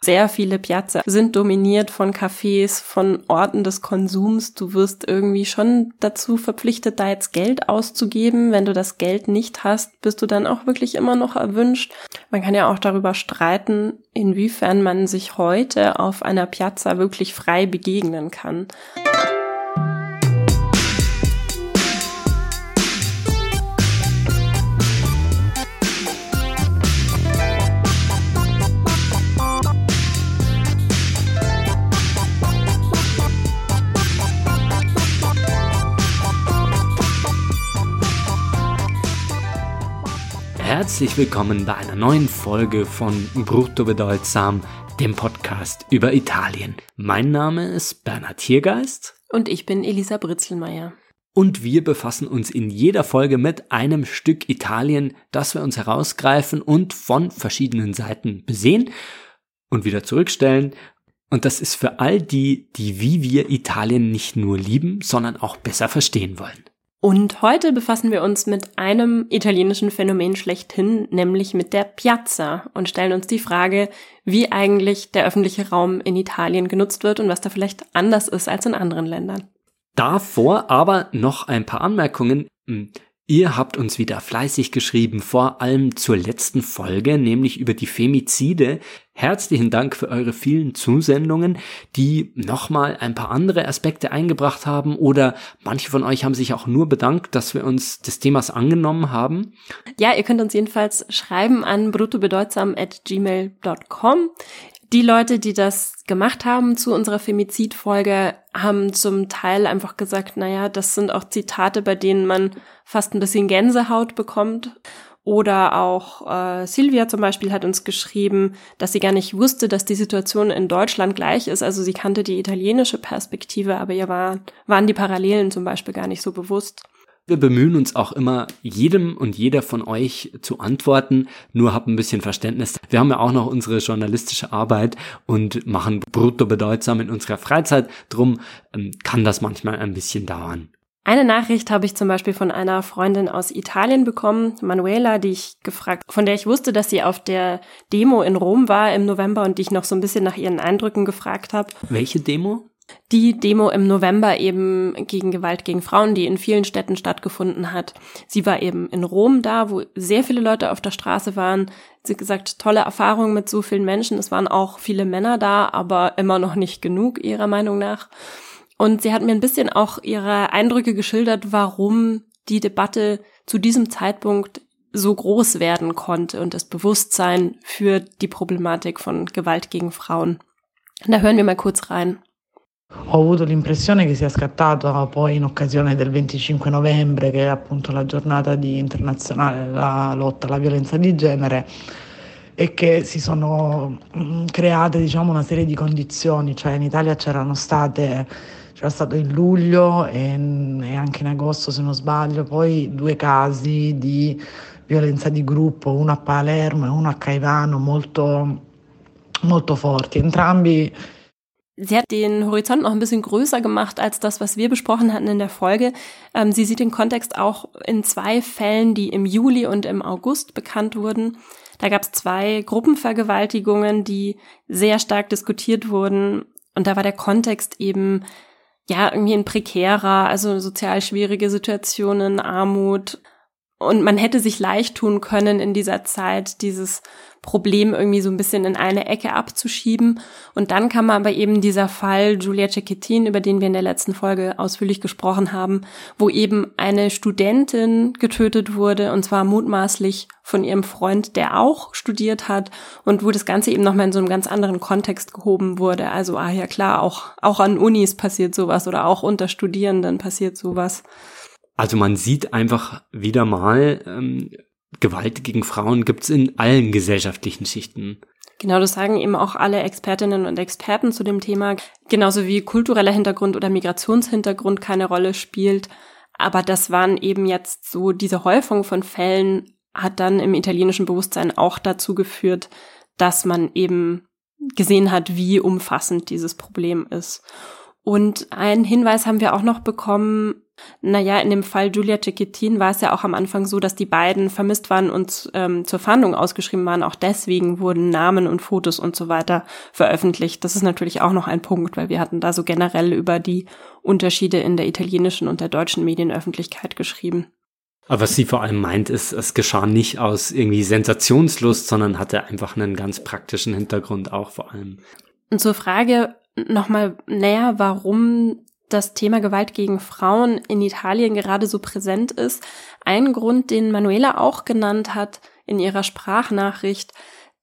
Sehr viele Piazza sind dominiert von Cafés, von Orten des Konsums. Du wirst irgendwie schon dazu verpflichtet, da jetzt Geld auszugeben. Wenn du das Geld nicht hast, bist du dann auch wirklich immer noch erwünscht. Man kann ja auch darüber streiten, inwiefern man sich heute auf einer Piazza wirklich frei begegnen kann. Herzlich willkommen bei einer neuen Folge von Brutto Bedeutsam, dem Podcast über Italien. Mein Name ist Bernhard Hiergeist. Und ich bin Elisa Britzelmeier. Und wir befassen uns in jeder Folge mit einem Stück Italien, das wir uns herausgreifen und von verschiedenen Seiten besehen und wieder zurückstellen. Und das ist für all die, die wie wir Italien nicht nur lieben, sondern auch besser verstehen wollen. Und heute befassen wir uns mit einem italienischen Phänomen schlechthin, nämlich mit der Piazza und stellen uns die Frage, wie eigentlich der öffentliche Raum in Italien genutzt wird und was da vielleicht anders ist als in anderen Ländern. Davor aber noch ein paar Anmerkungen. Ihr habt uns wieder fleißig geschrieben, vor allem zur letzten Folge, nämlich über die Femizide. Herzlichen Dank für eure vielen Zusendungen, die nochmal ein paar andere Aspekte eingebracht haben oder manche von euch haben sich auch nur bedankt, dass wir uns des Themas angenommen haben. Ja, ihr könnt uns jedenfalls schreiben an bruttobedeutsam.gmail.com. Die Leute, die das gemacht haben zu unserer Femizid-Folge, haben zum Teil einfach gesagt, naja, das sind auch Zitate, bei denen man fast ein bisschen Gänsehaut bekommt. Oder auch äh, Silvia zum Beispiel hat uns geschrieben, dass sie gar nicht wusste, dass die Situation in Deutschland gleich ist. Also sie kannte die italienische Perspektive, aber ihr war, waren die Parallelen zum Beispiel gar nicht so bewusst. Wir bemühen uns auch immer, jedem und jeder von euch zu antworten. Nur habt ein bisschen Verständnis. Wir haben ja auch noch unsere journalistische Arbeit und machen brutto bedeutsam in unserer Freizeit. Drum ähm, kann das manchmal ein bisschen dauern. Eine Nachricht habe ich zum Beispiel von einer Freundin aus Italien bekommen, Manuela, die ich gefragt, von der ich wusste, dass sie auf der Demo in Rom war im November und die ich noch so ein bisschen nach ihren Eindrücken gefragt habe. Welche Demo? Die Demo im November eben gegen Gewalt gegen Frauen, die in vielen Städten stattgefunden hat. Sie war eben in Rom da, wo sehr viele Leute auf der Straße waren. Sie gesagt, tolle Erfahrung mit so vielen Menschen. Es waren auch viele Männer da, aber immer noch nicht genug, ihrer Meinung nach. Und sie hat mir ein bisschen auch ihre Eindrücke geschildert, warum die Debatte zu diesem Zeitpunkt so groß werden konnte und das Bewusstsein für die Problematik von Gewalt gegen Frauen. Da hören wir mal kurz rein. Ho avuto l'impressione che sia scattato poi in occasione del 25 novembre, che è appunto la giornata internazionale della lotta alla violenza di genere, e che si sono mm, create diciamo, una serie di condizioni, cioè in Italia c'erano state, c'era stato in luglio e, e anche in agosto se non sbaglio, poi due casi di violenza di gruppo, uno a Palermo e uno a Caivano molto, molto forti, entrambi Sie hat den Horizont noch ein bisschen größer gemacht als das, was wir besprochen hatten in der Folge. Ähm, sie sieht den Kontext auch in zwei Fällen, die im Juli und im August bekannt wurden. Da gab es zwei Gruppenvergewaltigungen, die sehr stark diskutiert wurden. Und da war der Kontext eben ja irgendwie ein prekärer, also sozial schwierige Situationen, Armut. Und man hätte sich leicht tun können in dieser Zeit, dieses Problem irgendwie so ein bisschen in eine Ecke abzuschieben. Und dann kam aber eben dieser Fall Julia Cecchettin, über den wir in der letzten Folge ausführlich gesprochen haben, wo eben eine Studentin getötet wurde, und zwar mutmaßlich von ihrem Freund, der auch studiert hat, und wo das Ganze eben nochmal in so einem ganz anderen Kontext gehoben wurde. Also, ah ja klar, auch, auch an Unis passiert sowas oder auch unter Studierenden passiert sowas. Also man sieht einfach wieder mal, ähm, Gewalt gegen Frauen gibt's in allen gesellschaftlichen Schichten. Genau, das sagen eben auch alle Expertinnen und Experten zu dem Thema. Genauso wie kultureller Hintergrund oder Migrationshintergrund keine Rolle spielt. Aber das waren eben jetzt so, diese Häufung von Fällen hat dann im italienischen Bewusstsein auch dazu geführt, dass man eben gesehen hat, wie umfassend dieses Problem ist. Und einen Hinweis haben wir auch noch bekommen, naja, in dem Fall Julia Cecchettin war es ja auch am Anfang so, dass die beiden vermisst waren und ähm, zur Fahndung ausgeschrieben waren. Auch deswegen wurden Namen und Fotos und so weiter veröffentlicht. Das ist natürlich auch noch ein Punkt, weil wir hatten da so generell über die Unterschiede in der italienischen und der deutschen Medienöffentlichkeit geschrieben. Aber was sie vor allem meint, ist, es geschah nicht aus irgendwie Sensationslust, sondern hatte einfach einen ganz praktischen Hintergrund auch vor allem. Und zur Frage, nochmal näher, warum das Thema Gewalt gegen Frauen in Italien gerade so präsent ist. Ein Grund, den Manuela auch genannt hat in ihrer Sprachnachricht,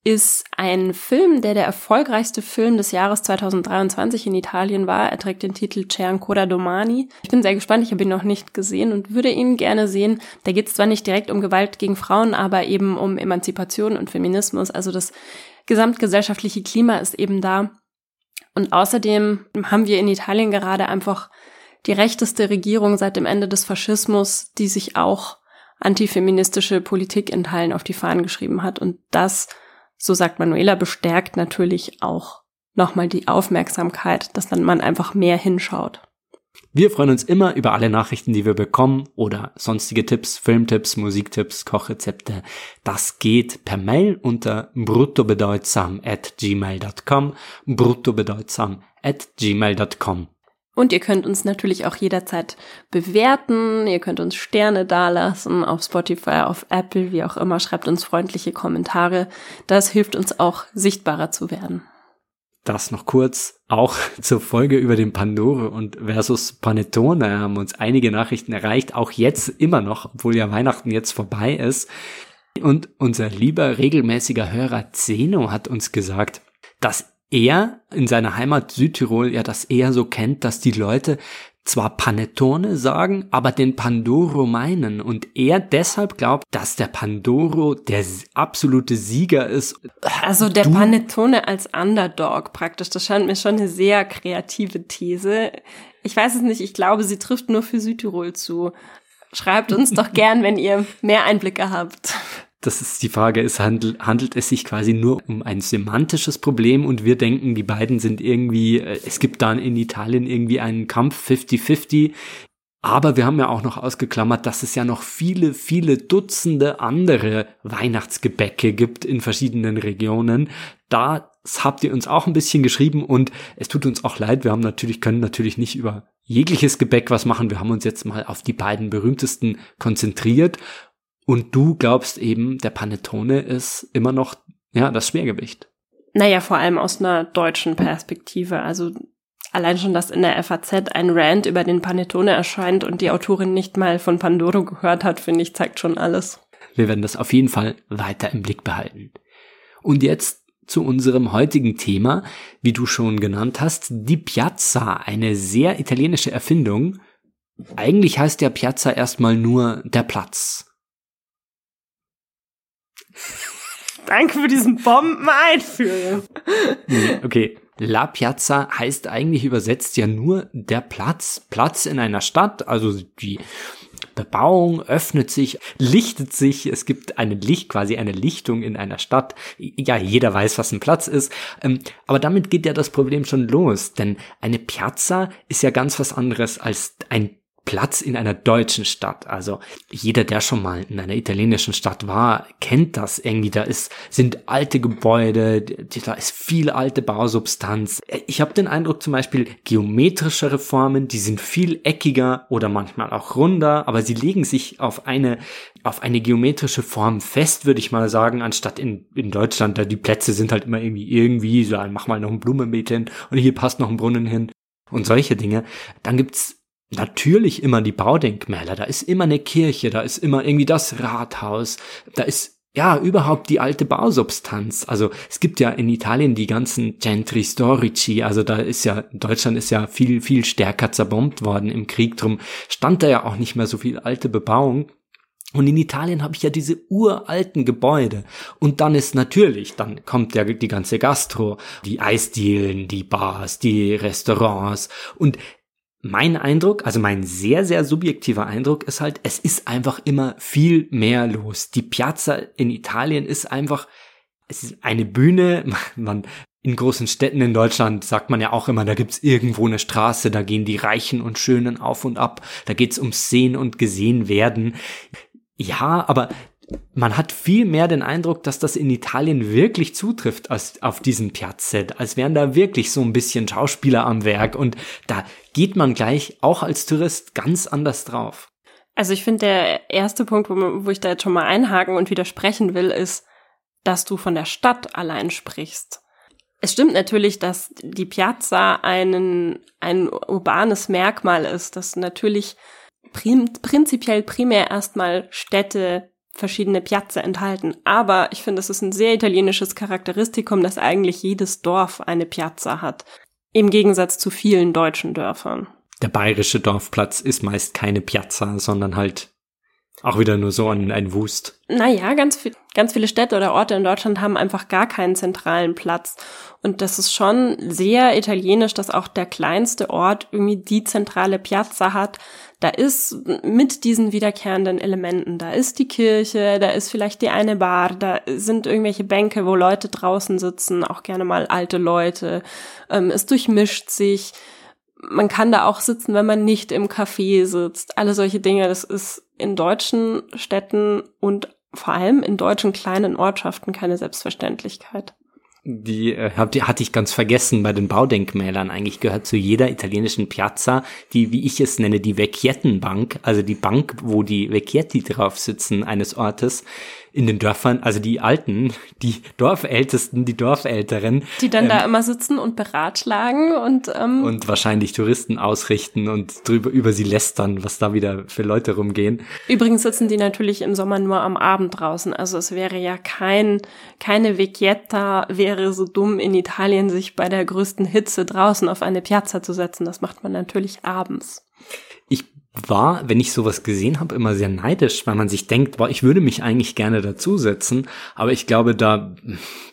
ist ein Film, der der erfolgreichste Film des Jahres 2023 in Italien war. Er trägt den Titel C'è ancora domani. Ich bin sehr gespannt, ich habe ihn noch nicht gesehen und würde ihn gerne sehen. Da geht es zwar nicht direkt um Gewalt gegen Frauen, aber eben um Emanzipation und Feminismus. Also das gesamtgesellschaftliche Klima ist eben da. Und außerdem haben wir in Italien gerade einfach die rechteste Regierung seit dem Ende des Faschismus, die sich auch antifeministische Politik in Teilen auf die Fahnen geschrieben hat. Und das, so sagt Manuela, bestärkt natürlich auch nochmal die Aufmerksamkeit, dass dann man einfach mehr hinschaut. Wir freuen uns immer über alle Nachrichten, die wir bekommen oder sonstige Tipps, Filmtipps, Musiktipps, Kochrezepte. Das geht per Mail unter bruttobedeutsam at gmail.com, bruttobedeutsam at gmail.com. Und ihr könnt uns natürlich auch jederzeit bewerten. Ihr könnt uns Sterne dalassen auf Spotify, auf Apple, wie auch immer. Schreibt uns freundliche Kommentare. Das hilft uns auch sichtbarer zu werden. Das noch kurz auch zur Folge über den Pandore und versus Panettone haben uns einige Nachrichten erreicht, auch jetzt immer noch, obwohl ja Weihnachten jetzt vorbei ist. Und unser lieber regelmäßiger Hörer Zeno hat uns gesagt, dass er in seiner Heimat Südtirol ja das eher so kennt, dass die Leute zwar Panettone sagen, aber den Pandoro meinen und er deshalb glaubt, dass der Pandoro der absolute Sieger ist. Also der du Panettone als Underdog praktisch, das scheint mir schon eine sehr kreative These. Ich weiß es nicht, ich glaube, sie trifft nur für Südtirol zu. Schreibt uns doch gern, wenn ihr mehr Einblicke habt das ist die Frage, es handelt, handelt es sich quasi nur um ein semantisches Problem und wir denken, die beiden sind irgendwie, äh, es gibt dann in Italien irgendwie einen Kampf 50-50. Aber wir haben ja auch noch ausgeklammert, dass es ja noch viele, viele Dutzende andere Weihnachtsgebäcke gibt in verschiedenen Regionen. Das habt ihr uns auch ein bisschen geschrieben und es tut uns auch leid. Wir haben natürlich, können natürlich nicht über jegliches Gebäck was machen. Wir haben uns jetzt mal auf die beiden berühmtesten konzentriert und du glaubst eben, der Panettone ist immer noch, ja, das Schwergewicht. Naja, vor allem aus einer deutschen Perspektive. Also allein schon, dass in der FAZ ein Rant über den Panettone erscheint und die Autorin nicht mal von Pandoro gehört hat, finde ich, zeigt schon alles. Wir werden das auf jeden Fall weiter im Blick behalten. Und jetzt zu unserem heutigen Thema, wie du schon genannt hast, die Piazza, eine sehr italienische Erfindung. Eigentlich heißt ja Piazza erstmal nur der Platz. Danke für diesen Bomben-Einführung. okay. La Piazza heißt eigentlich übersetzt ja nur der Platz. Platz in einer Stadt, also die Bebauung öffnet sich, lichtet sich, es gibt eine Licht, quasi eine Lichtung in einer Stadt. Ja, jeder weiß, was ein Platz ist. Ähm, aber damit geht ja das Problem schon los, denn eine Piazza ist ja ganz was anderes als ein Platz in einer deutschen Stadt. Also jeder, der schon mal in einer italienischen Stadt war, kennt das irgendwie. Da ist, sind alte Gebäude, da ist viel alte Bausubstanz. Ich habe den Eindruck zum Beispiel geometrischere Formen, die sind viel eckiger oder manchmal auch runder, aber sie legen sich auf eine auf eine geometrische Form fest, würde ich mal sagen, anstatt in, in Deutschland, da die Plätze sind halt immer irgendwie irgendwie, so mach mal noch ein Blumenbeet hin und hier passt noch ein Brunnen hin und solche Dinge. Dann gibt's natürlich immer die Baudenkmäler, da ist immer eine Kirche, da ist immer irgendwie das Rathaus, da ist ja, überhaupt die alte Bausubstanz. Also es gibt ja in Italien die ganzen Centri Storici, also da ist ja, Deutschland ist ja viel, viel stärker zerbombt worden im Krieg, drum stand da ja auch nicht mehr so viel alte Bebauung. Und in Italien habe ich ja diese uralten Gebäude. Und dann ist natürlich, dann kommt ja die ganze Gastro, die Eisdielen, die Bars, die Restaurants. Und mein Eindruck, also mein sehr, sehr subjektiver Eindruck ist halt, es ist einfach immer viel mehr los. Die Piazza in Italien ist einfach, es ist eine Bühne, man in großen Städten in Deutschland sagt man ja auch immer, da gibt's irgendwo eine Straße, da gehen die Reichen und Schönen auf und ab, da geht's ums Sehen und Gesehen werden. Ja, aber man hat viel mehr den Eindruck, dass das in Italien wirklich zutrifft als auf diesem Piazzett, als wären da wirklich so ein bisschen Schauspieler am Werk und da geht man gleich auch als Tourist ganz anders drauf. Also ich finde, der erste Punkt, wo, wo ich da jetzt schon mal einhaken und widersprechen will, ist, dass du von der Stadt allein sprichst. Es stimmt natürlich, dass die Piazza einen, ein urbanes Merkmal ist, dass natürlich prim, prinzipiell primär erstmal Städte verschiedene Piazze enthalten. Aber ich finde, es ist ein sehr italienisches Charakteristikum, dass eigentlich jedes Dorf eine Piazza hat. Im Gegensatz zu vielen deutschen Dörfern. Der bayerische Dorfplatz ist meist keine Piazza, sondern halt auch wieder nur so ein, ein Wust. Naja, ganz, viel, ganz viele Städte oder Orte in Deutschland haben einfach gar keinen zentralen Platz. Und das ist schon sehr italienisch, dass auch der kleinste Ort irgendwie die zentrale Piazza hat. Da ist mit diesen wiederkehrenden Elementen, da ist die Kirche, da ist vielleicht die eine Bar, da sind irgendwelche Bänke, wo Leute draußen sitzen, auch gerne mal alte Leute. Ähm, es durchmischt sich. Man kann da auch sitzen, wenn man nicht im Café sitzt. Alle solche Dinge, das ist in deutschen Städten und vor allem in deutschen kleinen Ortschaften keine Selbstverständlichkeit die, äh, hab, die hatte ich ganz vergessen bei den Baudenkmälern. Eigentlich gehört zu jeder italienischen Piazza die, wie ich es nenne, die Vecchiettenbank, also die Bank, wo die Vecchietti drauf sitzen eines Ortes, in den Dörfern, also die Alten, die Dorfältesten, die Dorfälteren. Die dann ähm, da immer sitzen und beratschlagen und ähm, und wahrscheinlich Touristen ausrichten und drüber über sie lästern, was da wieder für Leute rumgehen. Übrigens sitzen die natürlich im Sommer nur am Abend draußen. Also es wäre ja kein keine Vecchietta wäre so dumm in Italien sich bei der größten Hitze draußen auf eine Piazza zu setzen. Das macht man natürlich abends. War, wenn ich sowas gesehen habe, immer sehr neidisch, weil man sich denkt, boah, ich würde mich eigentlich gerne dazusetzen, aber ich glaube, da,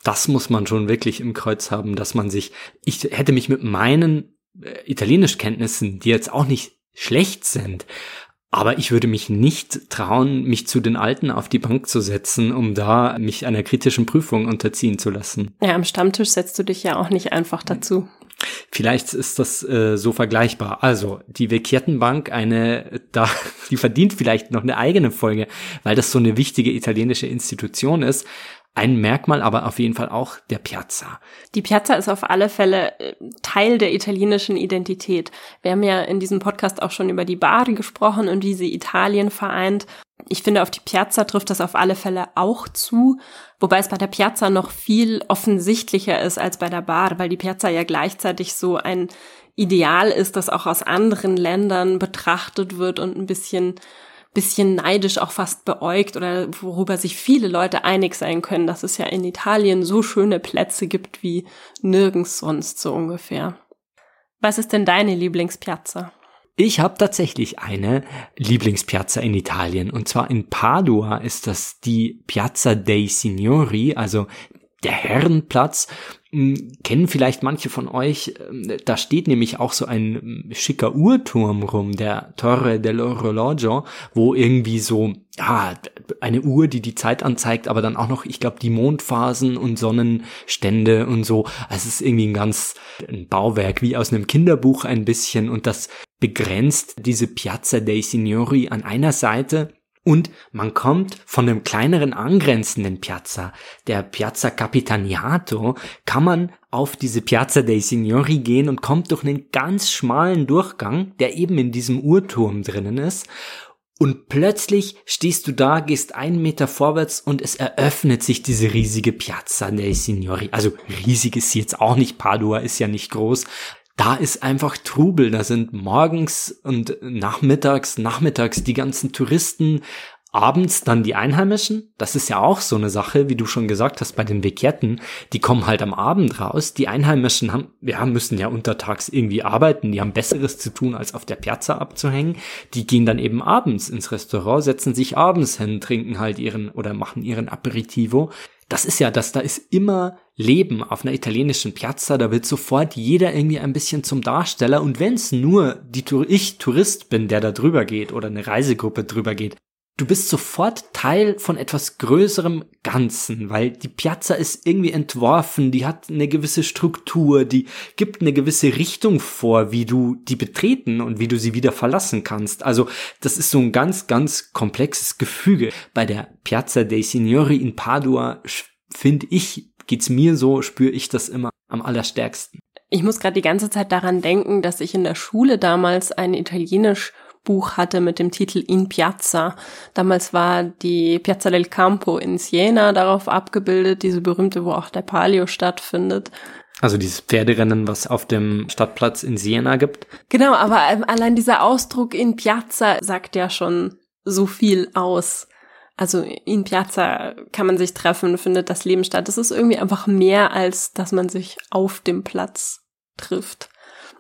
das muss man schon wirklich im Kreuz haben, dass man sich, ich hätte mich mit meinen äh, Italienischkenntnissen, die jetzt auch nicht schlecht sind, aber ich würde mich nicht trauen, mich zu den Alten auf die Bank zu setzen, um da mich einer kritischen Prüfung unterziehen zu lassen. Ja, am Stammtisch setzt du dich ja auch nicht einfach dazu. Vielleicht ist das äh, so vergleichbar. Also die Vecchiettenbank, eine, da, die verdient vielleicht noch eine eigene Folge, weil das so eine wichtige italienische Institution ist. Ein Merkmal aber auf jeden Fall auch der Piazza. Die Piazza ist auf alle Fälle äh, Teil der italienischen Identität. Wir haben ja in diesem Podcast auch schon über die Bari gesprochen und wie sie Italien vereint. Ich finde, auf die Piazza trifft das auf alle Fälle auch zu, wobei es bei der Piazza noch viel offensichtlicher ist als bei der Bar, weil die Piazza ja gleichzeitig so ein Ideal ist, das auch aus anderen Ländern betrachtet wird und ein bisschen bisschen neidisch auch fast beäugt oder worüber sich viele Leute einig sein können, dass es ja in Italien so schöne Plätze gibt wie nirgends sonst so ungefähr. Was ist denn deine Lieblingspiazza? Ich habe tatsächlich eine Lieblingspiazza in Italien und zwar in Padua ist das die Piazza dei Signori, also der Herrenplatz. Hm, kennen vielleicht manche von euch, ähm, da steht nämlich auch so ein hm, schicker Uhrturm rum, der Torre dell'Orologio, wo irgendwie so, ja, eine Uhr, die die Zeit anzeigt, aber dann auch noch, ich glaube, die Mondphasen und Sonnenstände und so. Also es ist irgendwie ein ganz ein Bauwerk, wie aus einem Kinderbuch ein bisschen und das begrenzt diese Piazza dei Signori an einer Seite und man kommt von dem kleineren angrenzenden Piazza, der Piazza Capitaniato, kann man auf diese Piazza dei Signori gehen und kommt durch einen ganz schmalen Durchgang, der eben in diesem Uhrturm drinnen ist. Und plötzlich stehst du da, gehst einen Meter vorwärts und es eröffnet sich diese riesige Piazza dei Signori. Also riesig ist sie jetzt auch nicht, Padua ist ja nicht groß, da ist einfach Trubel. Da sind morgens und nachmittags, nachmittags die ganzen Touristen, abends dann die Einheimischen. Das ist ja auch so eine Sache, wie du schon gesagt hast, bei den Bekehrten. Die kommen halt am Abend raus. Die Einheimischen haben, ja, müssen ja untertags irgendwie arbeiten. Die haben Besseres zu tun, als auf der Piazza abzuhängen. Die gehen dann eben abends ins Restaurant, setzen sich abends hin, trinken halt ihren oder machen ihren Aperitivo das ist ja das, da ist immer Leben auf einer italienischen Piazza, da wird sofort jeder irgendwie ein bisschen zum Darsteller und wenn es nur die ich Tourist bin, der da drüber geht oder eine Reisegruppe drüber geht, du bist sofort Teil von etwas größerem Ganzen, weil die Piazza ist irgendwie entworfen, die hat eine gewisse Struktur, die gibt eine gewisse Richtung vor, wie du die betreten und wie du sie wieder verlassen kannst. Also das ist so ein ganz, ganz komplexes Gefüge. Bei der Piazza dei Signori in Padua finde ich, geht's mir so, spüre ich das immer am allerstärksten. Ich muss gerade die ganze Zeit daran denken, dass ich in der Schule damals ein Italienisch Buch hatte mit dem Titel In Piazza. Damals war die Piazza del Campo in Siena darauf abgebildet, diese berühmte, wo auch der Palio stattfindet. Also dieses Pferderennen, was auf dem Stadtplatz in Siena gibt. Genau, aber ähm, allein dieser Ausdruck in Piazza sagt ja schon so viel aus. Also in Piazza kann man sich treffen, findet das Leben statt. Das ist irgendwie einfach mehr als, dass man sich auf dem Platz trifft.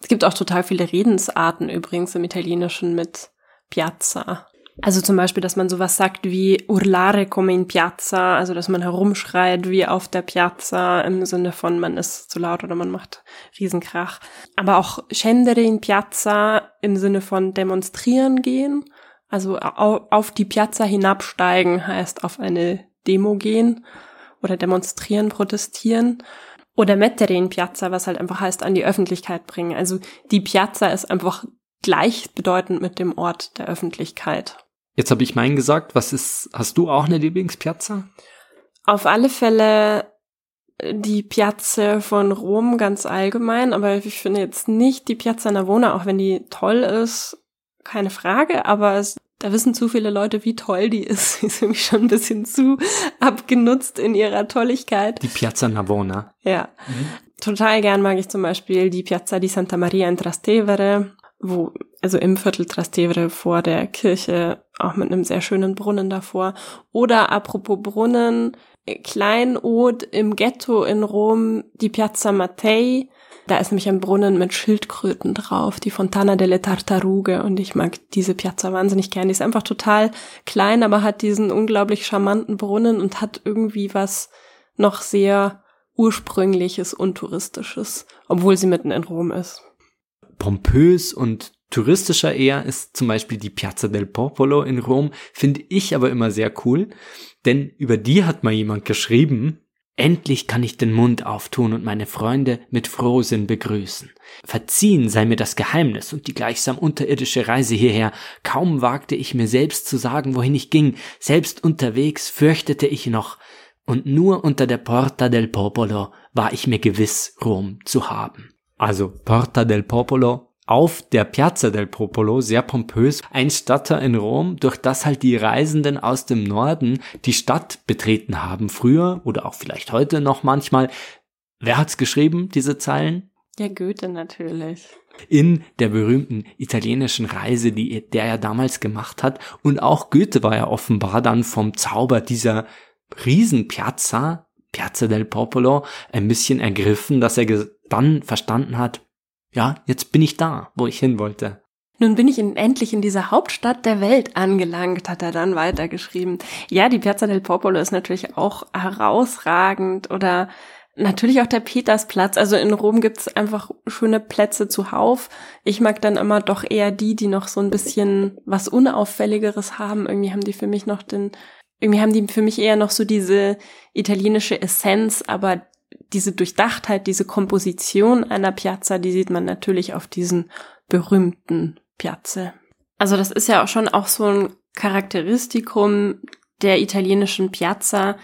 Es gibt auch total viele Redensarten übrigens im Italienischen mit Piazza. Also zum Beispiel, dass man sowas sagt wie urlare come in piazza, also dass man herumschreit wie auf der Piazza im Sinne von man ist zu laut oder man macht Riesenkrach. Aber auch scendere in piazza im Sinne von demonstrieren gehen. Also auf die Piazza hinabsteigen heißt auf eine Demo gehen oder demonstrieren, protestieren. Oder mettere in Piazza, was halt einfach heißt, an die Öffentlichkeit bringen. Also die Piazza ist einfach gleichbedeutend mit dem Ort der Öffentlichkeit. Jetzt habe ich meinen gesagt. Was ist, hast du auch eine Lieblingspiazza? Auf alle Fälle äh, die Piazza von Rom ganz allgemein, aber ich finde jetzt nicht die Piazza Navona, auch wenn die toll ist, keine Frage, aber es da wissen zu viele Leute, wie toll die ist. Sie ist nämlich schon ein bisschen zu abgenutzt in ihrer Tolligkeit. Die Piazza Navona. Ja. Mhm. Total gern mag ich zum Beispiel die Piazza di Santa Maria in Trastevere, wo, also im Viertel Trastevere vor der Kirche, auch mit einem sehr schönen Brunnen davor. Oder apropos Brunnen, Kleinod im Ghetto in Rom, die Piazza Mattei, da ist nämlich ein Brunnen mit Schildkröten drauf, die Fontana delle Tartaruge. Und ich mag diese Piazza wahnsinnig gern. Die ist einfach total klein, aber hat diesen unglaublich charmanten Brunnen und hat irgendwie was noch sehr ursprüngliches und touristisches, obwohl sie mitten in Rom ist. Pompös und touristischer eher ist zum Beispiel die Piazza del Popolo in Rom, finde ich aber immer sehr cool, denn über die hat mal jemand geschrieben, Endlich kann ich den Mund auftun und meine Freunde mit Frohsinn begrüßen. Verziehen sei mir das Geheimnis und die gleichsam unterirdische Reise hierher. Kaum wagte ich mir selbst zu sagen, wohin ich ging. Selbst unterwegs fürchtete ich noch. Und nur unter der Porta del Popolo war ich mir gewiss, Rom zu haben. Also Porta del Popolo auf der Piazza del Popolo, sehr pompös, ein Stadter in Rom, durch das halt die Reisenden aus dem Norden die Stadt betreten haben, früher oder auch vielleicht heute noch manchmal. Wer hat's geschrieben, diese Zeilen? Ja, Goethe natürlich. In der berühmten italienischen Reise, die der er damals gemacht hat. Und auch Goethe war ja offenbar dann vom Zauber dieser Riesenpiazza, Piazza del Popolo, ein bisschen ergriffen, dass er dann verstanden hat, ja, jetzt bin ich da, wo ich hin wollte. Nun bin ich in, endlich in dieser Hauptstadt der Welt angelangt, hat er dann weitergeschrieben. Ja, die Piazza del Popolo ist natürlich auch herausragend oder natürlich auch der Petersplatz. Also in Rom gibt's einfach schöne Plätze zuhauf. Ich mag dann immer doch eher die, die noch so ein bisschen was Unauffälligeres haben. Irgendwie haben die für mich noch den, irgendwie haben die für mich eher noch so diese italienische Essenz, aber diese Durchdachtheit, diese Komposition einer Piazza, die sieht man natürlich auf diesen berühmten Piazze. Also das ist ja auch schon auch so ein Charakteristikum der italienischen Piazza,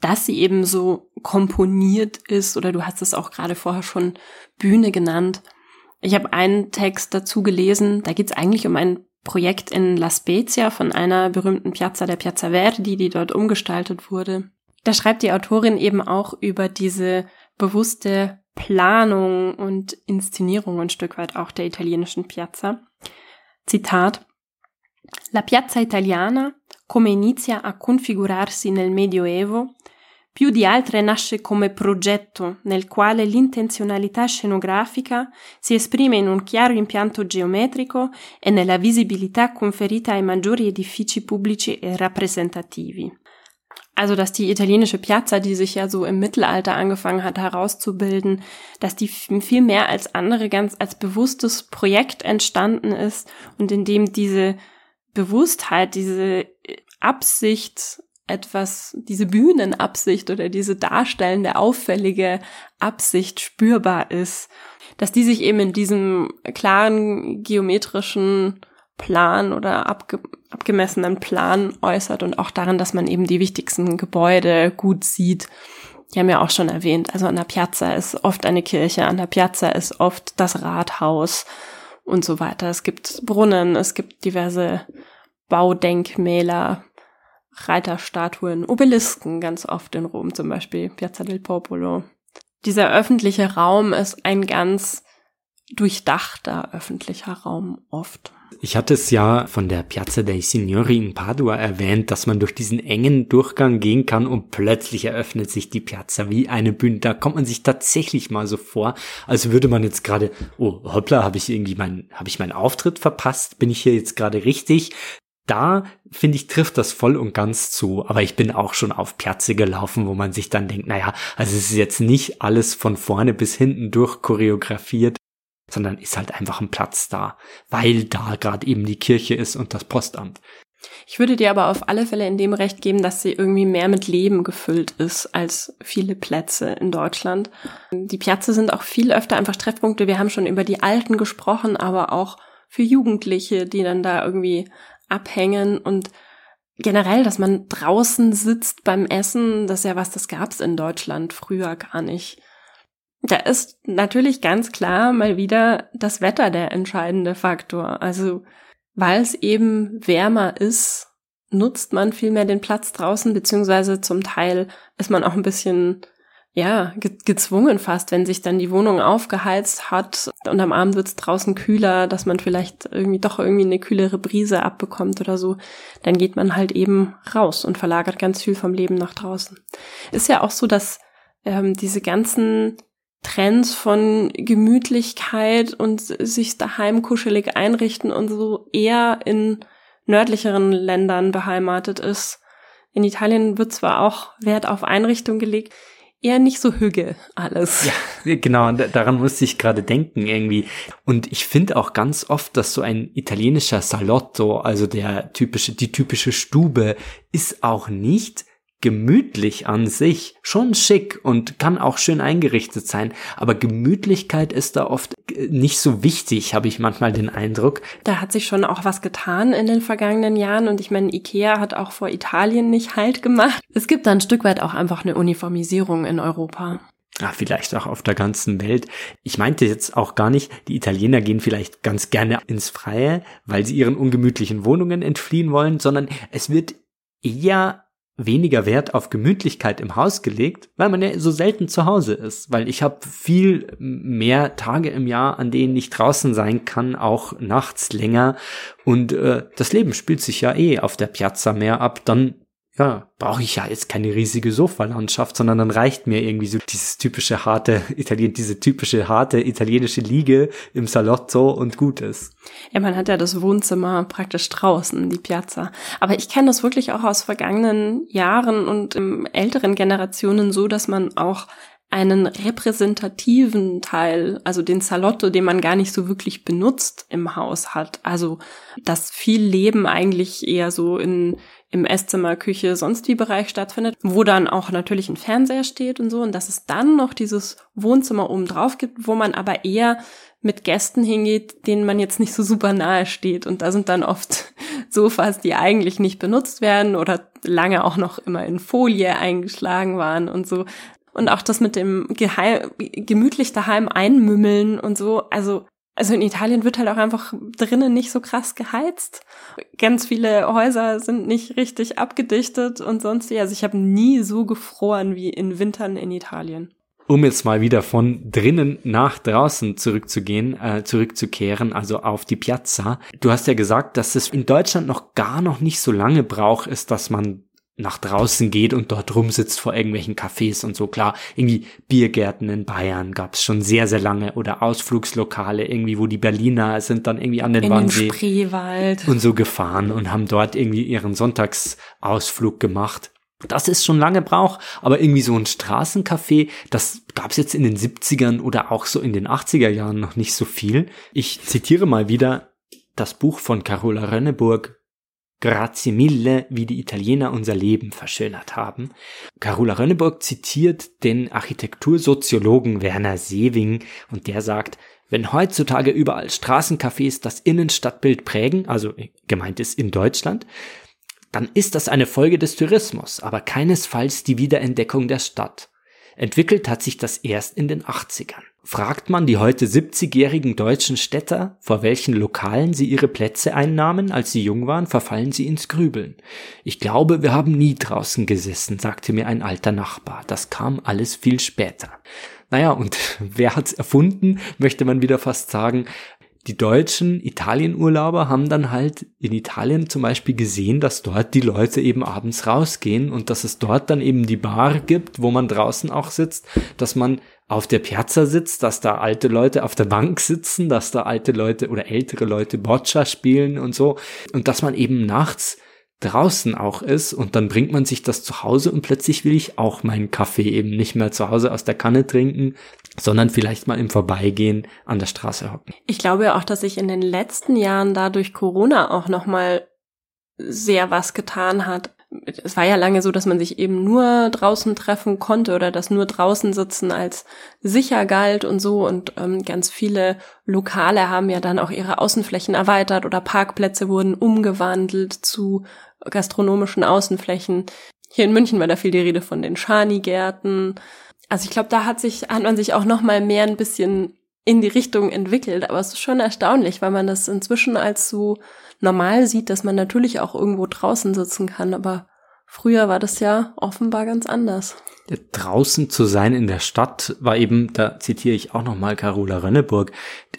dass sie eben so komponiert ist, oder du hast es auch gerade vorher schon Bühne genannt. Ich habe einen Text dazu gelesen, da geht es eigentlich um ein Projekt in La Spezia von einer berühmten Piazza, der Piazza Verdi, die dort umgestaltet wurde. Da schreibt die Autorin eben auch über diese bewusste Planung und Inszenierung ein Stück weit auch der italienischen Piazza. Zitat La piazza italiana, come inizia a configurarsi nel Medioevo, più di altre nasce come progetto nel quale l'intenzionalità scenografica si esprime in un chiaro impianto geometrico e nella visibilità conferita ai maggiori edifici pubblici e rappresentativi. Also, dass die italienische Piazza, die sich ja so im Mittelalter angefangen hat herauszubilden, dass die viel mehr als andere ganz als bewusstes Projekt entstanden ist und in dem diese Bewusstheit, diese Absicht etwas, diese Bühnenabsicht oder diese darstellende, auffällige Absicht spürbar ist, dass die sich eben in diesem klaren geometrischen Plan oder abge abgemessenen Plan äußert und auch darin, dass man eben die wichtigsten Gebäude gut sieht. Die haben ja auch schon erwähnt, also an der Piazza ist oft eine Kirche, an der Piazza ist oft das Rathaus und so weiter. Es gibt Brunnen, es gibt diverse Baudenkmäler, Reiterstatuen, Obelisken ganz oft in Rom zum Beispiel, Piazza del Popolo. Dieser öffentliche Raum ist ein ganz durchdachter öffentlicher Raum oft. Ich hatte es ja von der Piazza dei Signori in Padua erwähnt, dass man durch diesen engen Durchgang gehen kann und plötzlich eröffnet sich die Piazza wie eine Bühne. Da kommt man sich tatsächlich mal so vor, als würde man jetzt gerade, oh hoppla, habe ich irgendwie mein, habe ich meinen Auftritt verpasst? Bin ich hier jetzt gerade richtig? da finde ich, trifft das voll und ganz zu. Aber ich bin auch schon auf Platze gelaufen, wo man sich dann denkt, naja, also es ist jetzt nicht alles von vorne bis hinten durch choreografiert, sondern ist halt einfach ein Platz da, weil da gerade eben die Kirche ist und das Postamt. Ich würde dir aber auf alle Fälle in dem Recht geben, dass sie irgendwie mehr mit Leben gefüllt ist als viele Plätze in Deutschland. Die Piazze sind auch viel öfter einfach Treffpunkte. Wir haben schon über die Alten gesprochen, aber auch für Jugendliche, die dann da irgendwie abhängen und generell, dass man draußen sitzt beim Essen, das ist ja was, das gab's in Deutschland früher gar nicht. Da ist natürlich ganz klar mal wieder das Wetter der entscheidende Faktor. Also, weil es eben wärmer ist, nutzt man viel mehr den Platz draußen, beziehungsweise zum Teil ist man auch ein bisschen ja, ge gezwungen fast, wenn sich dann die Wohnung aufgeheizt hat und am Abend wird's draußen kühler, dass man vielleicht irgendwie doch irgendwie eine kühlere Brise abbekommt oder so, dann geht man halt eben raus und verlagert ganz viel vom Leben nach draußen. Ist ja auch so, dass ähm, diese ganzen Trends von Gemütlichkeit und sich daheim kuschelig einrichten und so eher in nördlicheren Ländern beheimatet ist. In Italien wird zwar auch Wert auf Einrichtung gelegt, eher nicht so hüge alles. Ja, genau, daran musste ich gerade denken irgendwie. Und ich finde auch ganz oft, dass so ein italienischer Salotto, also der typische, die typische Stube, ist auch nicht gemütlich an sich, schon schick und kann auch schön eingerichtet sein, aber Gemütlichkeit ist da oft äh, nicht so wichtig, habe ich manchmal den Eindruck. Da hat sich schon auch was getan in den vergangenen Jahren und ich meine, Ikea hat auch vor Italien nicht Halt gemacht. Es gibt da ein Stück weit auch einfach eine Uniformisierung in Europa. Ja, vielleicht auch auf der ganzen Welt. Ich meinte jetzt auch gar nicht, die Italiener gehen vielleicht ganz gerne ins Freie, weil sie ihren ungemütlichen Wohnungen entfliehen wollen, sondern es wird eher weniger Wert auf Gemütlichkeit im Haus gelegt, weil man ja so selten zu Hause ist. Weil ich habe viel mehr Tage im Jahr, an denen ich draußen sein kann, auch nachts länger. Und äh, das Leben spielt sich ja eh auf der Piazza mehr ab. Dann ja, brauche ich ja jetzt keine riesige Sofalandschaft, sondern dann reicht mir irgendwie so dieses typische harte Italien, diese typische harte italienische Liege im Salotto und gut ist. Ja, man hat ja das Wohnzimmer praktisch draußen, die Piazza. Aber ich kenne das wirklich auch aus vergangenen Jahren und älteren Generationen so, dass man auch einen repräsentativen Teil, also den Salotto, den man gar nicht so wirklich benutzt im Haus hat. Also, dass viel Leben eigentlich eher so in im Esszimmer, Küche, sonst wie Bereich stattfindet, wo dann auch natürlich ein Fernseher steht und so und dass es dann noch dieses Wohnzimmer oben drauf gibt, wo man aber eher mit Gästen hingeht, denen man jetzt nicht so super nahe steht und da sind dann oft Sofas, die eigentlich nicht benutzt werden oder lange auch noch immer in Folie eingeschlagen waren und so. Und auch das mit dem geheim, gemütlich daheim einmümmeln und so. Also also in Italien wird halt auch einfach drinnen nicht so krass geheizt. Ganz viele Häuser sind nicht richtig abgedichtet und sonst. Also ich habe nie so gefroren wie in Wintern in Italien. Um jetzt mal wieder von drinnen nach draußen zurückzugehen, äh, zurückzukehren, also auf die Piazza. Du hast ja gesagt, dass es in Deutschland noch gar noch nicht so lange braucht, ist, dass man nach draußen geht und dort rumsitzt vor irgendwelchen Cafés und so. Klar, irgendwie Biergärten in Bayern gab's schon sehr, sehr lange oder Ausflugslokale irgendwie, wo die Berliner sind dann irgendwie an den in Wannsee den Spreewald. und so gefahren und haben dort irgendwie ihren Sonntagsausflug gemacht. Das ist schon lange Brauch, aber irgendwie so ein Straßencafé, das gab's jetzt in den 70ern oder auch so in den 80er Jahren noch nicht so viel. Ich zitiere mal wieder das Buch von Carola Rönneburg, Grazie mille, wie die Italiener unser Leben verschönert haben. Carola Rönneburg zitiert den Architektursoziologen Werner Sewing und der sagt, wenn heutzutage überall Straßencafés das Innenstadtbild prägen, also gemeint ist in Deutschland, dann ist das eine Folge des Tourismus, aber keinesfalls die Wiederentdeckung der Stadt. Entwickelt hat sich das erst in den 80ern. Fragt man die heute 70-jährigen deutschen Städter, vor welchen Lokalen sie ihre Plätze einnahmen, als sie jung waren, verfallen sie ins Grübeln. Ich glaube, wir haben nie draußen gesessen, sagte mir ein alter Nachbar. Das kam alles viel später. Naja, und wer hat's erfunden, möchte man wieder fast sagen die deutschen Italienurlauber haben dann halt in Italien zum Beispiel gesehen, dass dort die Leute eben abends rausgehen und dass es dort dann eben die Bar gibt, wo man draußen auch sitzt, dass man auf der Piazza sitzt, dass da alte Leute auf der Bank sitzen, dass da alte Leute oder ältere Leute Boccia spielen und so. Und dass man eben nachts draußen auch ist und dann bringt man sich das zu Hause und plötzlich will ich auch meinen Kaffee eben nicht mehr zu Hause aus der Kanne trinken, sondern vielleicht mal im Vorbeigehen an der Straße hocken. Ich glaube ja auch, dass sich in den letzten Jahren da durch Corona auch nochmal sehr was getan hat. Es war ja lange so, dass man sich eben nur draußen treffen konnte oder dass nur draußen sitzen als sicher galt und so. Und ähm, ganz viele Lokale haben ja dann auch ihre Außenflächen erweitert oder Parkplätze wurden umgewandelt zu gastronomischen Außenflächen. Hier in München war da viel die Rede von den Schani-Gärten. Also ich glaube, da hat sich, hat man sich auch noch mal mehr ein bisschen in die Richtung entwickelt. Aber es ist schon erstaunlich, weil man das inzwischen als so normal sieht, dass man natürlich auch irgendwo draußen sitzen kann. Aber früher war das ja offenbar ganz anders. Draußen zu sein in der Stadt war eben, da zitiere ich auch nochmal Carola Rönneburg,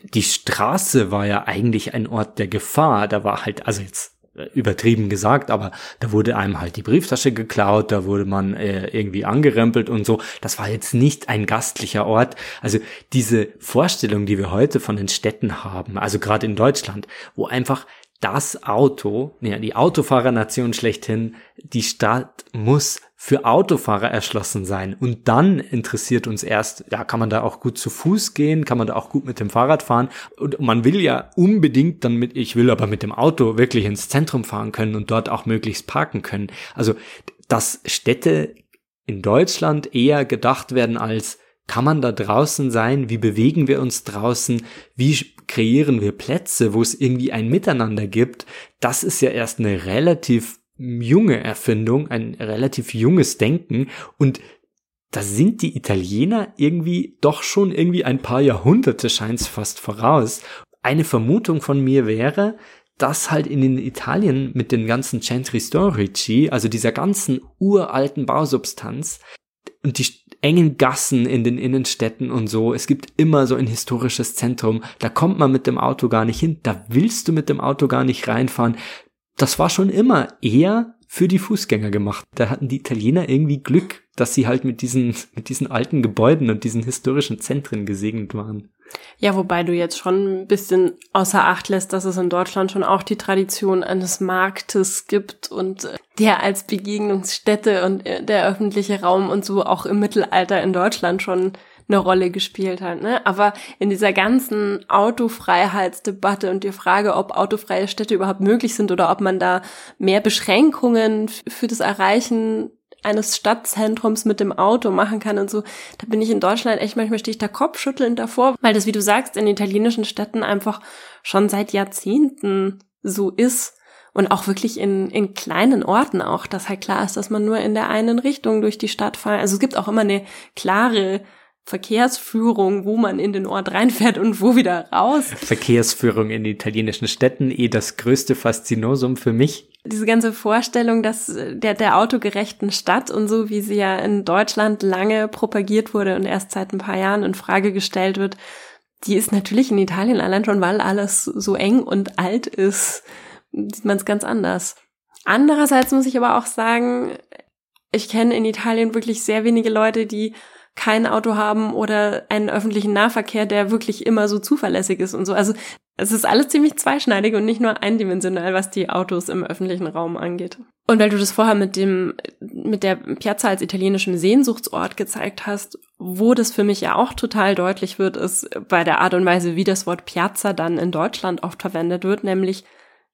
die Straße war ja eigentlich ein Ort der Gefahr. Da war halt, also jetzt übertrieben gesagt, aber da wurde einem halt die Brieftasche geklaut, da wurde man äh, irgendwie angerempelt und so. Das war jetzt nicht ein gastlicher Ort. Also diese Vorstellung, die wir heute von den Städten haben, also gerade in Deutschland, wo einfach das Auto, ja, die Autofahrernation schlechthin, die Stadt muss für Autofahrer erschlossen sein. Und dann interessiert uns erst, ja, kann man da auch gut zu Fuß gehen, kann man da auch gut mit dem Fahrrad fahren. Und man will ja unbedingt dann mit, ich will aber mit dem Auto wirklich ins Zentrum fahren können und dort auch möglichst parken können. Also, dass Städte in Deutschland eher gedacht werden als, kann man da draußen sein? Wie bewegen wir uns draußen? Wie kreieren wir Plätze, wo es irgendwie ein Miteinander gibt? Das ist ja erst eine relativ junge Erfindung, ein relativ junges Denken und da sind die Italiener irgendwie doch schon irgendwie ein paar Jahrhunderte scheint's fast voraus. Eine Vermutung von mir wäre, dass halt in den Italien mit den ganzen Centri Storici, also dieser ganzen uralten Bausubstanz und die engen Gassen in den Innenstädten und so, es gibt immer so ein historisches Zentrum, da kommt man mit dem Auto gar nicht hin, da willst du mit dem Auto gar nicht reinfahren, das war schon immer eher für die Fußgänger gemacht. Da hatten die Italiener irgendwie Glück, dass sie halt mit diesen, mit diesen alten Gebäuden und diesen historischen Zentren gesegnet waren. Ja, wobei du jetzt schon ein bisschen außer Acht lässt, dass es in Deutschland schon auch die Tradition eines Marktes gibt und äh, der als Begegnungsstätte und äh, der öffentliche Raum und so auch im Mittelalter in Deutschland schon eine Rolle gespielt hat. Ne? Aber in dieser ganzen Autofreiheitsdebatte und die Frage, ob autofreie Städte überhaupt möglich sind oder ob man da mehr Beschränkungen für das Erreichen eines Stadtzentrums mit dem Auto machen kann und so, da bin ich in Deutschland echt manchmal stehe ich da kopfschüttelnd davor, weil das, wie du sagst, in italienischen Städten einfach schon seit Jahrzehnten so ist und auch wirklich in, in kleinen Orten auch, dass halt klar ist, dass man nur in der einen Richtung durch die Stadt fahren. Also es gibt auch immer eine klare Verkehrsführung, wo man in den Ort reinfährt und wo wieder raus. Verkehrsführung in italienischen Städten, eh das größte Faszinosum für mich. Diese ganze Vorstellung, dass der, der autogerechten Stadt und so, wie sie ja in Deutschland lange propagiert wurde und erst seit ein paar Jahren in Frage gestellt wird, die ist natürlich in Italien allein schon, weil alles so eng und alt ist, sieht man es ganz anders. Andererseits muss ich aber auch sagen, ich kenne in Italien wirklich sehr wenige Leute, die kein Auto haben oder einen öffentlichen Nahverkehr, der wirklich immer so zuverlässig ist und so. Also es ist alles ziemlich zweischneidig und nicht nur eindimensional, was die Autos im öffentlichen Raum angeht. Und weil du das vorher mit dem, mit der Piazza als italienischem Sehnsuchtsort gezeigt hast, wo das für mich ja auch total deutlich wird, ist bei der Art und Weise, wie das Wort Piazza dann in Deutschland oft verwendet wird, nämlich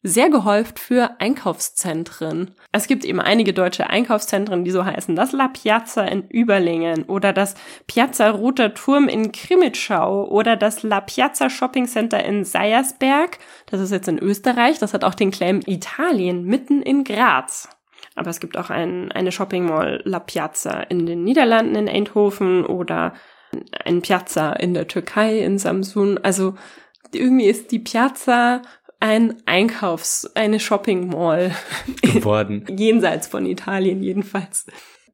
sehr gehäuft für Einkaufszentren. Es gibt eben einige deutsche Einkaufszentren, die so heißen. Das La Piazza in Überlingen oder das Piazza Roter Turm in Krimitschau oder das La Piazza Shopping Center in Seiersberg. Das ist jetzt in Österreich. Das hat auch den Claim Italien mitten in Graz. Aber es gibt auch ein, eine Shopping Mall La Piazza in den Niederlanden in Eindhoven oder ein Piazza in der Türkei in Samsun. Also irgendwie ist die Piazza ein Einkaufs-, eine Shopping Mall geworden. Jenseits von Italien jedenfalls.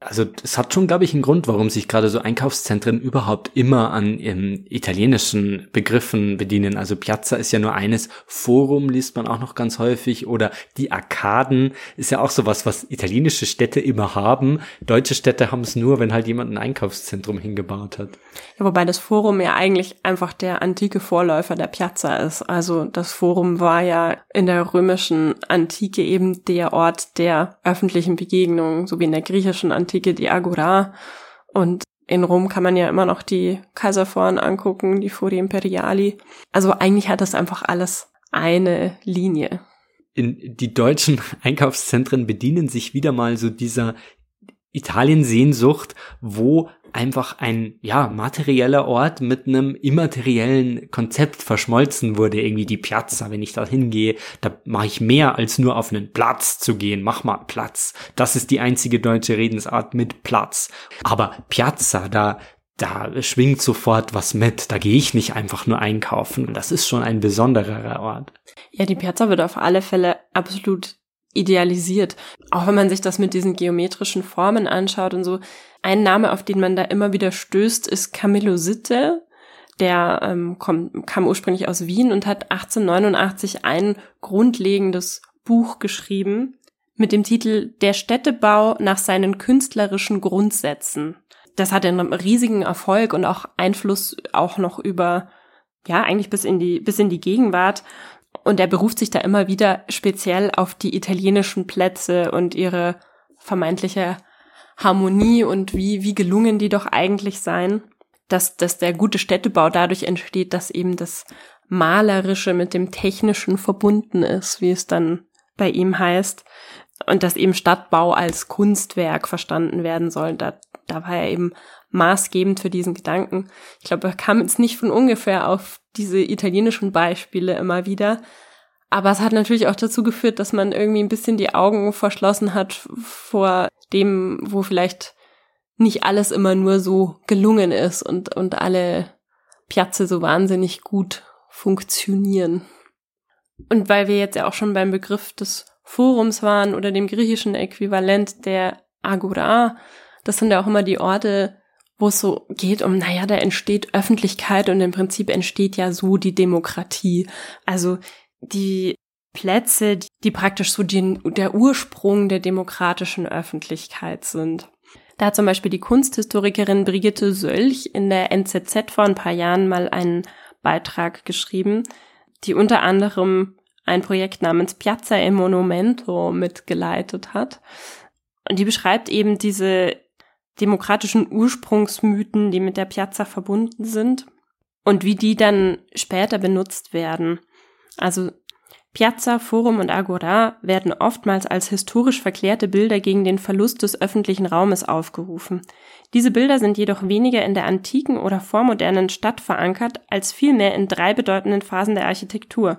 Also es hat schon, glaube ich, einen Grund, warum sich gerade so Einkaufszentren überhaupt immer an ähm, italienischen Begriffen bedienen. Also Piazza ist ja nur eines, Forum liest man auch noch ganz häufig oder die Arkaden ist ja auch sowas, was italienische Städte immer haben. Deutsche Städte haben es nur, wenn halt jemand ein Einkaufszentrum hingebaut hat. Ja, wobei das Forum ja eigentlich einfach der antike Vorläufer der Piazza ist. Also das Forum war ja in der römischen Antike eben der Ort der öffentlichen Begegnung, so wie in der griechischen Antike Antike die Agora. Und in Rom kann man ja immer noch die Kaiserforen angucken, die Fori Imperiali. Also eigentlich hat das einfach alles eine Linie. In die deutschen Einkaufszentren bedienen sich wieder mal so dieser Italien-Sehnsucht, wo einfach ein, ja, materieller Ort mit einem immateriellen Konzept verschmolzen wurde. Irgendwie die Piazza, wenn ich da hingehe, da mache ich mehr als nur auf einen Platz zu gehen. Mach mal Platz. Das ist die einzige deutsche Redensart mit Platz. Aber Piazza, da, da schwingt sofort was mit. Da gehe ich nicht einfach nur einkaufen. Das ist schon ein besonderer Ort. Ja, die Piazza wird auf alle Fälle absolut idealisiert. Auch wenn man sich das mit diesen geometrischen Formen anschaut und so. Ein Name, auf den man da immer wieder stößt, ist Camillo Sitte. Der ähm, kommt, kam ursprünglich aus Wien und hat 1889 ein grundlegendes Buch geschrieben mit dem Titel Der Städtebau nach seinen künstlerischen Grundsätzen. Das hat einen riesigen Erfolg und auch Einfluss auch noch über ja, eigentlich bis in die, bis in die Gegenwart. Und er beruft sich da immer wieder speziell auf die italienischen Plätze und ihre vermeintliche Harmonie und wie, wie gelungen die doch eigentlich seien. Dass, dass der gute Städtebau dadurch entsteht, dass eben das Malerische mit dem Technischen verbunden ist, wie es dann bei ihm heißt. Und dass eben Stadtbau als Kunstwerk verstanden werden soll. Da, da war er eben maßgebend für diesen Gedanken. Ich glaube, er kam jetzt nicht von ungefähr auf diese italienischen Beispiele immer wieder. Aber es hat natürlich auch dazu geführt, dass man irgendwie ein bisschen die Augen verschlossen hat vor dem, wo vielleicht nicht alles immer nur so gelungen ist und, und alle Piazze so wahnsinnig gut funktionieren. Und weil wir jetzt ja auch schon beim Begriff des Forums waren oder dem griechischen Äquivalent der Agora, das sind ja auch immer die Orte, wo es so geht um, naja, da entsteht Öffentlichkeit und im Prinzip entsteht ja so die Demokratie. Also die Plätze, die praktisch so die, der Ursprung der demokratischen Öffentlichkeit sind. Da hat zum Beispiel die Kunsthistorikerin Brigitte Sölch in der NZZ vor ein paar Jahren mal einen Beitrag geschrieben, die unter anderem ein Projekt namens Piazza e Monumento mitgeleitet hat. Und die beschreibt eben diese demokratischen Ursprungsmythen, die mit der Piazza verbunden sind und wie die dann später benutzt werden. Also Piazza, Forum und Agora werden oftmals als historisch verklärte Bilder gegen den Verlust des öffentlichen Raumes aufgerufen. Diese Bilder sind jedoch weniger in der antiken oder vormodernen Stadt verankert, als vielmehr in drei bedeutenden Phasen der Architektur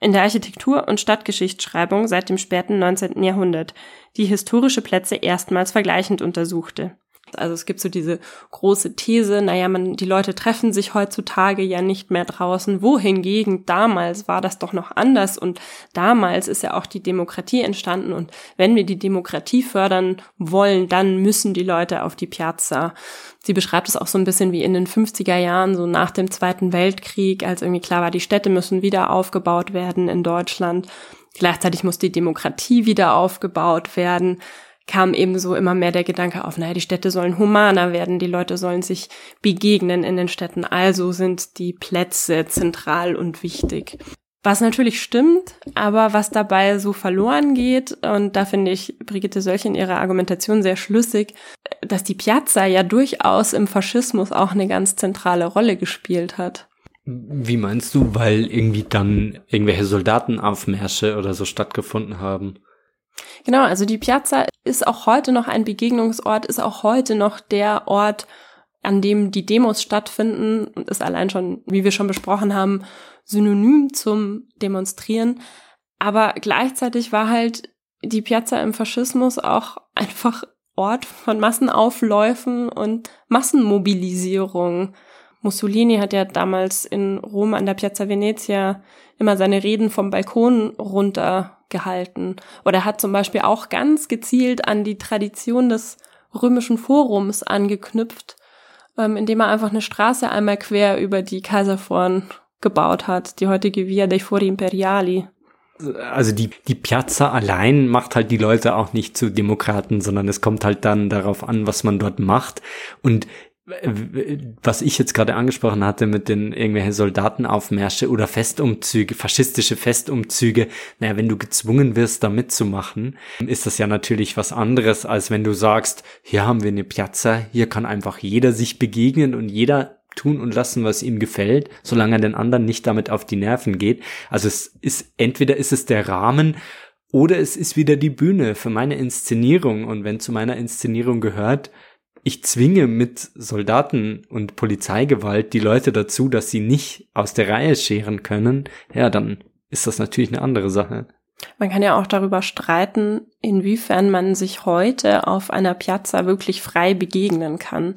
in der Architektur- und Stadtgeschichtsschreibung seit dem späten 19. Jahrhundert, die historische Plätze erstmals vergleichend untersuchte. Also es gibt so diese große These, naja, man, die Leute treffen sich heutzutage ja nicht mehr draußen. Wohingegen damals war das doch noch anders und damals ist ja auch die Demokratie entstanden und wenn wir die Demokratie fördern wollen, dann müssen die Leute auf die Piazza. Sie beschreibt es auch so ein bisschen wie in den 50er Jahren, so nach dem Zweiten Weltkrieg, als irgendwie klar war, die Städte müssen wieder aufgebaut werden in Deutschland. Gleichzeitig muss die Demokratie wieder aufgebaut werden kam eben so immer mehr der Gedanke auf, naja, die Städte sollen humaner werden, die Leute sollen sich begegnen in den Städten, also sind die Plätze zentral und wichtig. Was natürlich stimmt, aber was dabei so verloren geht, und da finde ich Brigitte Sölch in ihrer Argumentation sehr schlüssig, dass die Piazza ja durchaus im Faschismus auch eine ganz zentrale Rolle gespielt hat. Wie meinst du, weil irgendwie dann irgendwelche Soldatenaufmärsche oder so stattgefunden haben? Genau, also die Piazza ist auch heute noch ein Begegnungsort, ist auch heute noch der Ort, an dem die Demos stattfinden und ist allein schon, wie wir schon besprochen haben, synonym zum Demonstrieren. Aber gleichzeitig war halt die Piazza im Faschismus auch einfach Ort von Massenaufläufen und Massenmobilisierung. Mussolini hat ja damals in Rom an der Piazza Venezia immer seine Reden vom Balkon runter gehalten. Oder hat zum Beispiel auch ganz gezielt an die Tradition des römischen Forums angeknüpft, ähm, indem er einfach eine Straße einmal quer über die Kaiserforen gebaut hat, die heutige Via dei Fori Imperiali. Also die, die Piazza allein macht halt die Leute auch nicht zu Demokraten, sondern es kommt halt dann darauf an, was man dort macht. Und was ich jetzt gerade angesprochen hatte mit den irgendwelchen Soldatenaufmärsche oder Festumzüge, faschistische Festumzüge, naja, wenn du gezwungen wirst, da mitzumachen, ist das ja natürlich was anderes, als wenn du sagst, hier haben wir eine Piazza, hier kann einfach jeder sich begegnen und jeder tun und lassen, was ihm gefällt, solange er den anderen nicht damit auf die Nerven geht. Also es ist, entweder ist es der Rahmen oder es ist wieder die Bühne für meine Inszenierung und wenn zu meiner Inszenierung gehört, ich zwinge mit Soldaten und Polizeigewalt die Leute dazu, dass sie nicht aus der Reihe scheren können, ja, dann ist das natürlich eine andere Sache. Man kann ja auch darüber streiten, inwiefern man sich heute auf einer Piazza wirklich frei begegnen kann.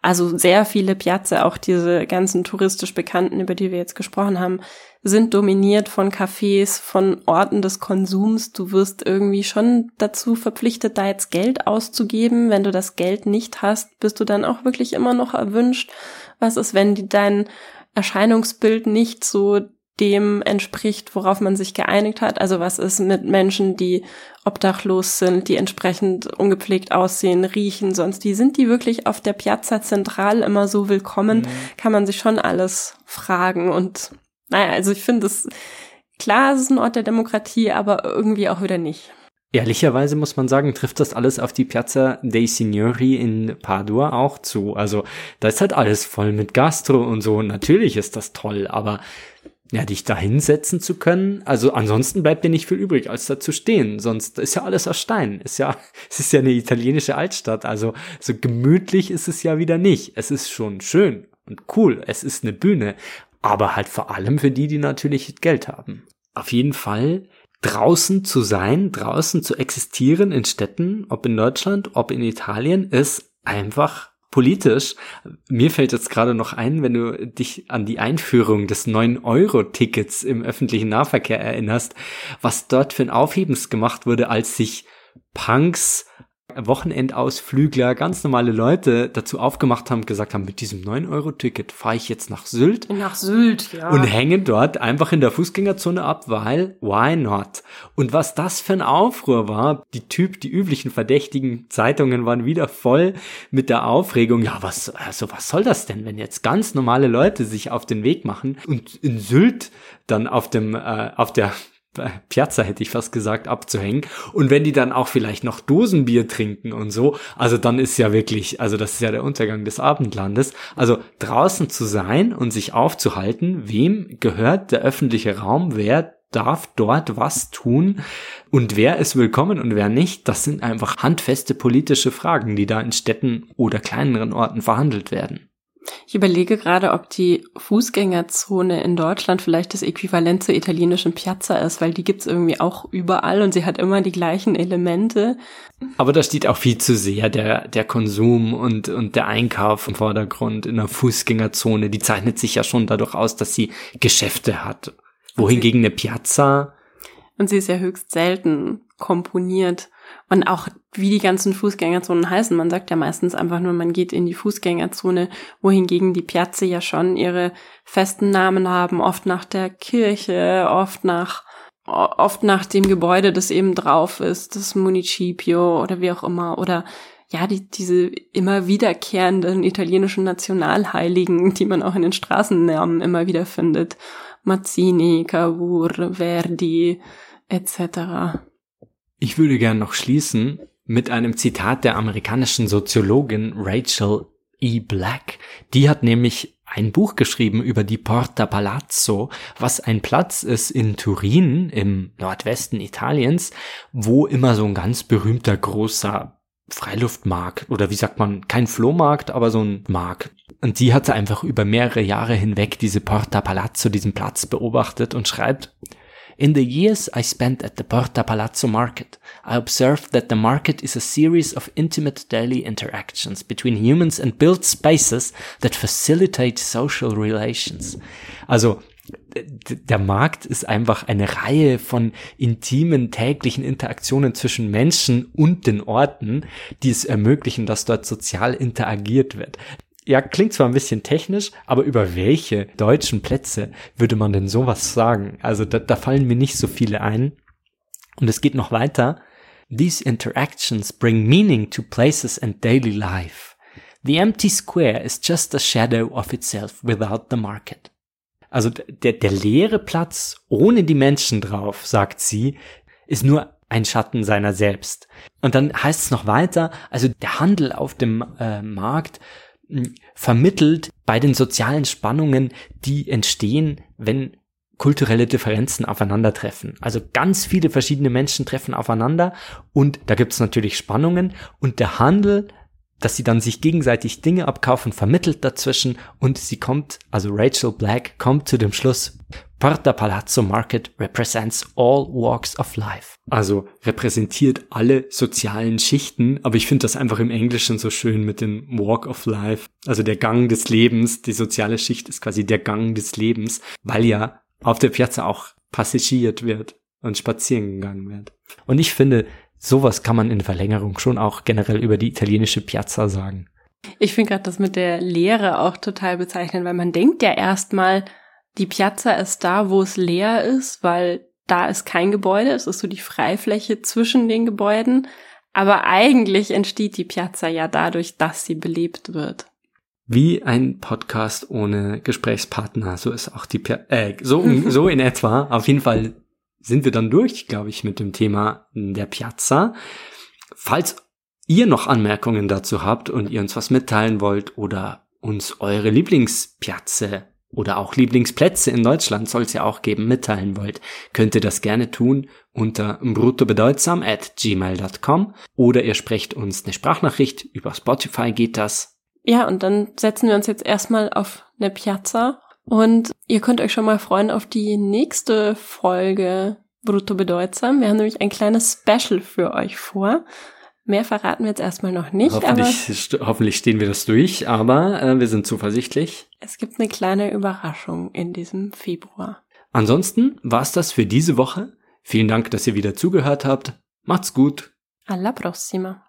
Also sehr viele Piazza, auch diese ganzen touristisch Bekannten, über die wir jetzt gesprochen haben, sind dominiert von Cafés, von Orten des Konsums. Du wirst irgendwie schon dazu verpflichtet, da jetzt Geld auszugeben. Wenn du das Geld nicht hast, bist du dann auch wirklich immer noch erwünscht. Was ist, wenn dein Erscheinungsbild nicht so dem entspricht, worauf man sich geeinigt hat. Also was ist mit Menschen, die obdachlos sind, die entsprechend ungepflegt aussehen, riechen, sonst die sind die wirklich auf der Piazza Zentral immer so willkommen, mhm. kann man sich schon alles fragen und naja, also ich finde es klar, es ist ein Ort der Demokratie, aber irgendwie auch wieder nicht. Ehrlicherweise muss man sagen, trifft das alles auf die Piazza dei Signori in Padua auch zu. Also da ist halt alles voll mit Gastro und so. Natürlich ist das toll, aber ja, dich da hinsetzen zu können. Also ansonsten bleibt dir nicht viel übrig, als da zu stehen. Sonst ist ja alles aus Stein. Ist ja, es ist ja eine italienische Altstadt. Also so gemütlich ist es ja wieder nicht. Es ist schon schön und cool. Es ist eine Bühne. Aber halt vor allem für die, die natürlich Geld haben. Auf jeden Fall draußen zu sein, draußen zu existieren in Städten, ob in Deutschland, ob in Italien, ist einfach politisch. Mir fällt jetzt gerade noch ein, wenn du dich an die Einführung des 9-Euro-Tickets im öffentlichen Nahverkehr erinnerst, was dort für ein Aufhebens gemacht wurde, als sich Punks Wochenendausflügler, ganz normale Leute dazu aufgemacht haben, gesagt haben, mit diesem 9-Euro-Ticket fahre ich jetzt nach Sylt. Nach Sylt, ja. Und hänge dort einfach in der Fußgängerzone ab, weil why not? Und was das für ein Aufruhr war, die Typ, die üblichen verdächtigen Zeitungen waren wieder voll mit der Aufregung, ja, was, also was soll das denn, wenn jetzt ganz normale Leute sich auf den Weg machen und in Sylt dann auf dem, äh, auf der Piazza hätte ich fast gesagt, abzuhängen. Und wenn die dann auch vielleicht noch Dosenbier trinken und so, also dann ist ja wirklich, also das ist ja der Untergang des Abendlandes. Also draußen zu sein und sich aufzuhalten, wem gehört der öffentliche Raum, wer darf dort was tun und wer ist willkommen und wer nicht, das sind einfach handfeste politische Fragen, die da in Städten oder kleineren Orten verhandelt werden. Ich überlege gerade, ob die Fußgängerzone in Deutschland vielleicht das Äquivalent zur italienischen Piazza ist, weil die gibt's irgendwie auch überall und sie hat immer die gleichen Elemente. Aber da steht auch viel zu sehr der, der Konsum und, und der Einkauf im Vordergrund in der Fußgängerzone. Die zeichnet sich ja schon dadurch aus, dass sie Geschäfte hat. Wohingegen eine Piazza. Und sie ist ja höchst selten komponiert. Und auch wie die ganzen Fußgängerzonen heißen. Man sagt ja meistens einfach nur, man geht in die Fußgängerzone, wohingegen die Piazze ja schon ihre festen Namen haben, oft nach der Kirche, oft nach oft nach dem Gebäude, das eben drauf ist, das Municipio oder wie auch immer, oder ja, die, diese immer wiederkehrenden italienischen Nationalheiligen, die man auch in den Straßennamen immer wieder findet. Mazzini, Cavour, Verdi, etc. Ich würde gern noch schließen mit einem Zitat der amerikanischen Soziologin Rachel E. Black. Die hat nämlich ein Buch geschrieben über die Porta Palazzo, was ein Platz ist in Turin im Nordwesten Italiens, wo immer so ein ganz berühmter großer Freiluftmarkt oder wie sagt man, kein Flohmarkt, aber so ein Markt. Und die hatte einfach über mehrere Jahre hinweg diese Porta Palazzo, diesen Platz beobachtet und schreibt, In the years I spent at the Porta Palazzo market, I observed that the market is a series of intimate daily interactions between humans and built spaces that facilitate social relations. Also, der Markt ist einfach eine Reihe von intimen täglichen Interaktionen zwischen Menschen und den Orten, die es ermöglichen, dass dort sozial interagiert wird ja, klingt zwar ein bisschen technisch, aber über welche deutschen Plätze würde man denn sowas sagen? Also da, da fallen mir nicht so viele ein. Und es geht noch weiter. These interactions bring meaning to places and daily life. The empty square is just a shadow of itself without the market. Also der, der leere Platz ohne die Menschen drauf, sagt sie, ist nur ein Schatten seiner selbst. Und dann heißt es noch weiter, also der Handel auf dem äh, Markt vermittelt bei den sozialen Spannungen, die entstehen, wenn kulturelle Differenzen aufeinandertreffen. Also ganz viele verschiedene Menschen treffen aufeinander und da gibt es natürlich Spannungen und der Handel, dass sie dann sich gegenseitig Dinge abkaufen, vermittelt dazwischen und sie kommt, also Rachel Black kommt zu dem Schluss, Porta Palazzo Market represents all walks of life. Also repräsentiert alle sozialen Schichten, aber ich finde das einfach im Englischen so schön mit dem Walk of Life. Also der Gang des Lebens, die soziale Schicht ist quasi der Gang des Lebens, weil ja auf der Piazza auch passagiert wird und spazieren gegangen wird. Und ich finde, sowas kann man in Verlängerung schon auch generell über die italienische Piazza sagen. Ich finde gerade das mit der Lehre auch total bezeichnend, weil man denkt ja erstmal, die Piazza ist da, wo es leer ist, weil da ist kein Gebäude, es ist so die Freifläche zwischen den Gebäuden. Aber eigentlich entsteht die Piazza ja dadurch, dass sie belebt wird. Wie ein Podcast ohne Gesprächspartner, so ist auch die Piazza, äh, so, so in etwa. Auf jeden Fall sind wir dann durch, glaube ich, mit dem Thema der Piazza. Falls ihr noch Anmerkungen dazu habt und ihr uns was mitteilen wollt oder uns eure Lieblingspiazze oder auch Lieblingsplätze in Deutschland soll es ja auch geben, mitteilen wollt, könnt ihr das gerne tun unter bruttobedeutsam at gmail.com oder ihr sprecht uns eine Sprachnachricht, über Spotify geht das. Ja, und dann setzen wir uns jetzt erstmal auf eine Piazza und ihr könnt euch schon mal freuen auf die nächste Folge Brutto Bedeutsam. Wir haben nämlich ein kleines Special für euch vor. Mehr verraten wir jetzt erstmal noch nicht. Hoffentlich, hoffentlich stehen wir das durch, aber äh, wir sind zuversichtlich. Es gibt eine kleine Überraschung in diesem Februar. Ansonsten war's das für diese Woche. Vielen Dank, dass ihr wieder zugehört habt. Macht's gut. Alla prossima.